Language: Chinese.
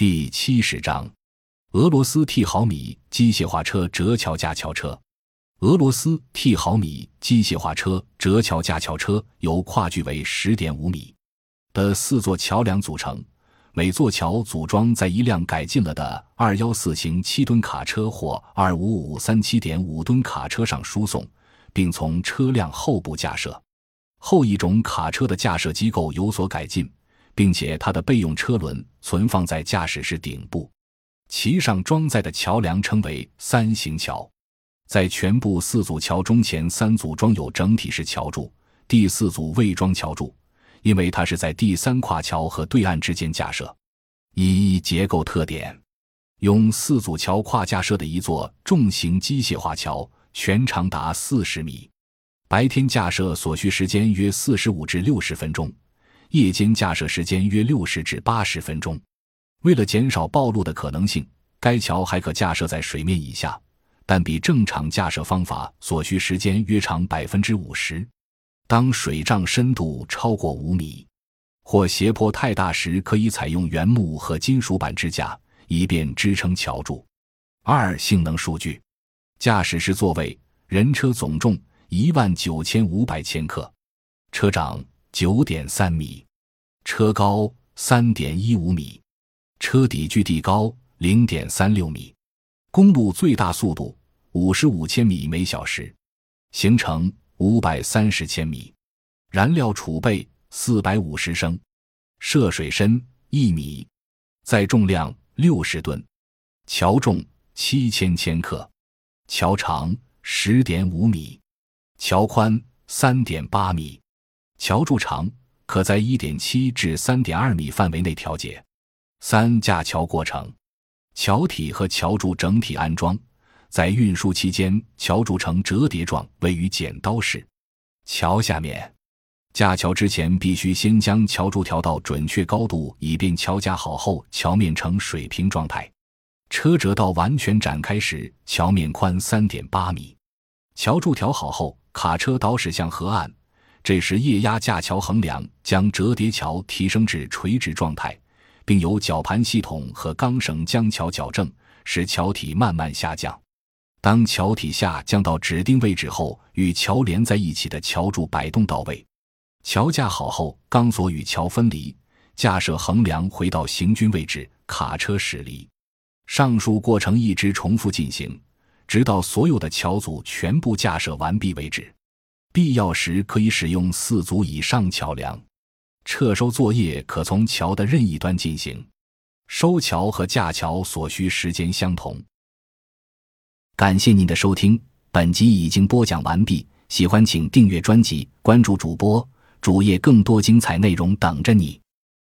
第七十章：俄罗斯 T 毫米机械化车折桥架桥车。俄罗斯 T 毫米机械化车折桥架桥车由跨距为十点五米的四座桥梁组成，每座桥组装在一辆改进了的二幺四型七吨卡车或二五五三七点五吨卡车上输送，并从车辆后部架设。后一种卡车的架设机构有所改进，并且它的备用车轮存放在驾驶室顶部，其上装载的桥梁称为三型桥。在全部四组桥中，前三组装有整体式桥柱，第四组未装桥柱，因为它是在第三跨桥和对岸之间架设。一结构特点：用四组桥跨架设的一座重型机械化桥，全长达四十米。白天架设所需时间约四十五至六十分钟，夜间架设时间约六十至八十分钟。为了减少暴露的可能性，该桥还可架设在水面以下，但比正常架设方法所需时间约长百分之五十。当水涨深度超过五米或斜坡太大时，可以采用原木和金属板支架，以便支撑桥柱。二、性能数据：驾驶室座位，人车总重。一万九千五百千克，车长九点三米，车高三点一五米，车底距地高零点三六米，公路最大速度五十五千米每小时，行程五百三十千米，燃料储备四百五十升，涉水深一米，载重量六十吨，桥重七千千克，桥长十点五米。桥宽三点八米，桥柱长可在一点七至三点二米范围内调节。三架桥过程：桥体和桥柱整体安装，在运输期间，桥柱呈折叠状，位于剪刀式。桥下面架桥之前，必须先将桥柱调到准确高度，以便桥架好后桥面呈水平状态。车辙道完全展开时，桥面宽三点八米。桥柱调好后。卡车倒驶向河岸，这时液压架桥横梁将折叠桥提升至垂直状态，并由绞盘系统和钢绳将桥矫正，使桥体慢慢下降。当桥体下降到指定位置后，与桥连在一起的桥柱摆动到位。桥架好后，钢索与桥分离，架设横梁回到行军位置，卡车驶离。上述过程一直重复进行。直到所有的桥组全部架设完毕为止，必要时可以使用四组以上桥梁。撤收作业可从桥的任意端进行。收桥和架桥所需时间相同。感谢您的收听，本集已经播讲完毕。喜欢请订阅专辑，关注主播主页，更多精彩内容等着你。